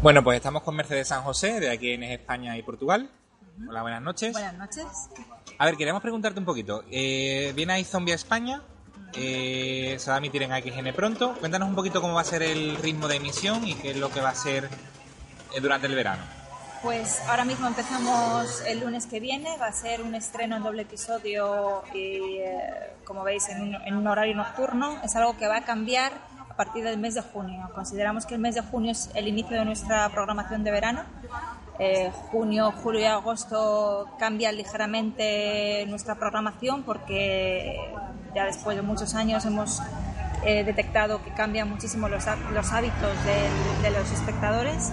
Bueno, pues estamos con Mercedes San José, de aquí en España y Portugal. Hola, buenas noches. Buenas noches. A ver, queremos preguntarte un poquito. Eh, viene iZombie a España, eh, se va a emitir en XN pronto. Cuéntanos un poquito cómo va a ser el ritmo de emisión y qué es lo que va a ser eh, durante el verano. Pues ahora mismo empezamos el lunes que viene, va a ser un estreno en doble episodio y, como veis, en un, en un horario nocturno. Es algo que va a cambiar partir del mes de junio. Consideramos que el mes de junio es el inicio de nuestra programación de verano. Eh, junio, julio y agosto cambia ligeramente nuestra programación porque ya después de muchos años hemos eh, detectado que cambian muchísimo los, los hábitos de, los espectadores.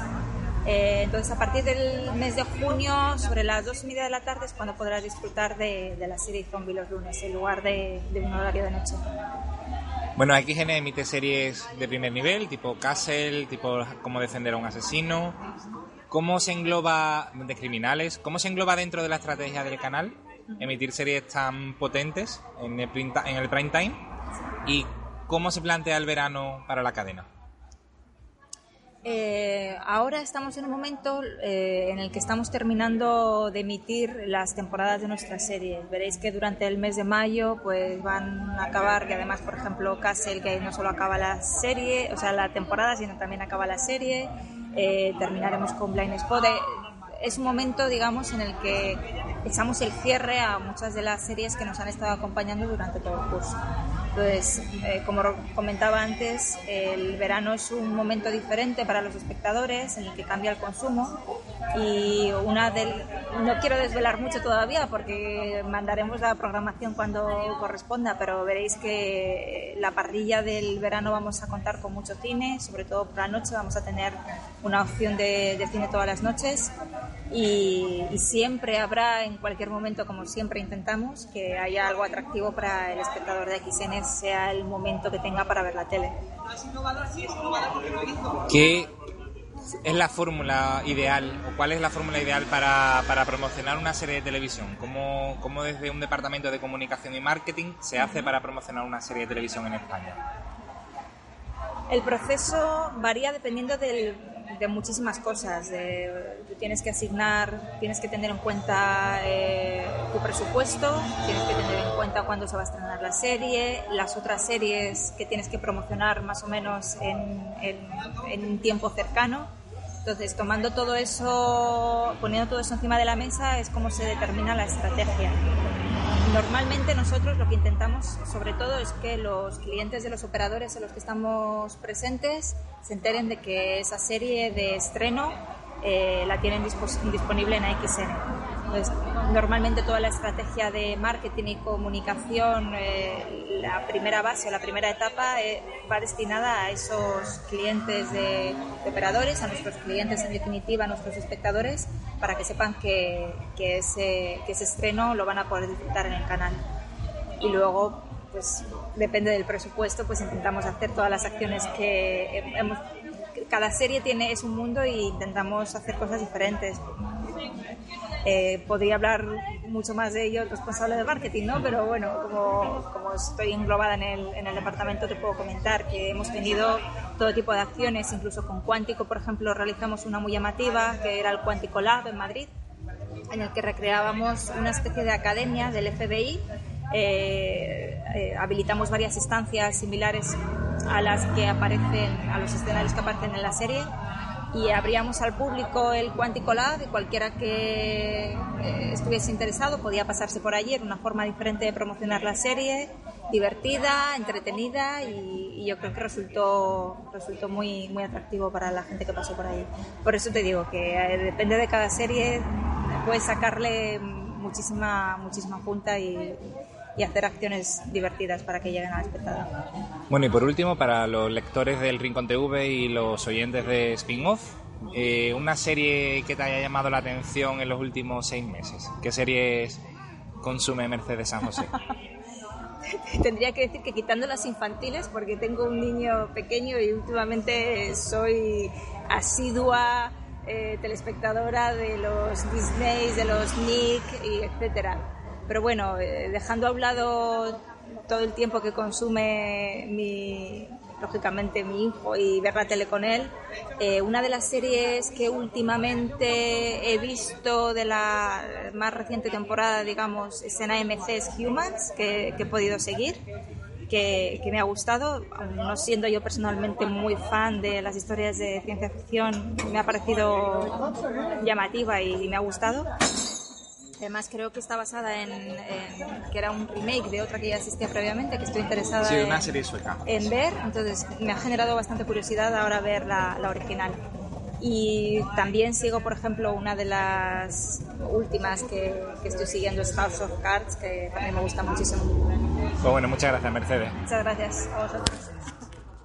Eh, entonces, a partir del mes de junio, sobre las dos y media de la tarde, es cuando podrás disfrutar de, de la serie Zombie los lunes, en lugar de, de un horario de noche. Bueno, XN emite series de primer nivel, tipo Castle, tipo Cómo defender a un asesino. ¿Cómo se engloba, de criminales, cómo se engloba dentro de la estrategia del canal emitir series tan potentes en el, en el prime time? ¿Y cómo se plantea el verano para la cadena? Eh, ahora estamos en un momento eh, en el que estamos terminando de emitir las temporadas de nuestras series. Veréis que durante el mes de mayo pues van a acabar, y además, por ejemplo, Castle, que no solo acaba la serie, o sea, la temporada, sino también acaba la serie. Eh, terminaremos con Blind Spot. Es un momento, digamos, en el que echamos el cierre a muchas de las series que nos han estado acompañando durante todo el curso. Entonces, eh, como comentaba antes, el verano es un momento diferente para los espectadores en el que cambia el consumo y una del no quiero desvelar mucho todavía porque mandaremos la programación cuando corresponda, pero veréis que la parrilla del verano vamos a contar con mucho cine, sobre todo por la noche vamos a tener una opción de, de cine todas las noches y, siempre habrá en cualquier momento, como siempre intentamos, que haya algo atractivo para el espectador de XN sea el momento que tenga para ver la tele. ¿Qué es la fórmula ideal o cuál es la fórmula ideal para, para promocionar una serie de televisión? ¿Cómo, ¿Cómo, desde un departamento de comunicación y marketing se hace para promocionar una serie de televisión en España? El proceso varía dependiendo del, de muchísimas cosas. Tienes que asignar, tienes que tener en cuenta eh, presupuesto, tienes que tener en cuenta cuándo se va a estrenar la serie, las otras series que tienes que promocionar más o menos en, un tiempo cercano. Entonces, tomando todo eso, poniendo todo eso encima de la mesa, es como se determina la estrategia. Normalmente nosotros lo que intentamos sobre todo es que los clientes de los operadores en los que estamos presentes se enteren de que esa serie de estreno eh, la tienen disponible en XN. Entonces, normalmente toda la estrategia de marketing y comunicación, eh, la primera base o la primera etapa eh, va destinada a esos clientes de, operadores, a nuestros clientes en definitiva, a nuestros espectadores, para que sepan que, que, ese, que ese estreno lo van a poder disfrutar en el canal. Y luego, pues depende del presupuesto, pues intentamos hacer todas las acciones que cada serie tiene es un mundo y intentamos hacer cosas diferentes. Eh, podría hablar mucho más de ello el responsable de marketing, ¿no? Pero bueno, como, como estoy englobada en el, en el, departamento, te puedo comentar que hemos tenido todo tipo de acciones, incluso con Cuántico, por ejemplo, realizamos una muy llamativa, que era el Cuántico Lab en Madrid, en el que recreábamos una especie de academia del FBI. Eh, eh, habilitamos varias instancias similares a las que aparecen, a los escenarios que aparecen en la serie y abríamos al público el Cuántico Lab y cualquiera que eh, estuviese interesado podía pasarse por allí, era una forma diferente de promocionar la serie, divertida, entretenida y, y yo creo que resultó, resultó muy, muy atractivo para la gente que pasó por allí. Por eso te digo que eh, depende de cada serie, puedes sacarle muchísima, muchísima punta y, y hacer acciones divertidas para que lleguen al espectador. Bueno, y por último, para los lectores del Rincón TV y los oyentes de Spin-Off, eh, una serie que te haya llamado la atención en los últimos seis meses. ¿Qué series consume Mercedes San José? Tendría que decir que quitando las infantiles, porque tengo un niño pequeño y últimamente soy asidua eh, telespectadora de los Disney, de los Nick y etcétera. Pero bueno, eh, dejando a un lado todo el tiempo que consume mi, lógicamente mi hijo y ver la tele con él. Eh, una de las series que últimamente he visto de la más reciente temporada, digamos, es en AMC es Humans, que, he podido seguir. Que, que, me ha gustado, no siendo yo personalmente muy fan de las historias de ciencia ficción, me ha parecido llamativa y me ha gustado. Además creo que está basada en, que era un remake de otra que ya existía previamente, que estoy interesada sí, una serie sueca. en ver, entonces me ha generado bastante curiosidad ahora ver la, original. Y también sigo, por ejemplo, una de las últimas que, que, estoy siguiendo es House of Cards, que también me gusta muchísimo. Pues bueno, muchas gracias, Mercedes. Muchas gracias a vosotros.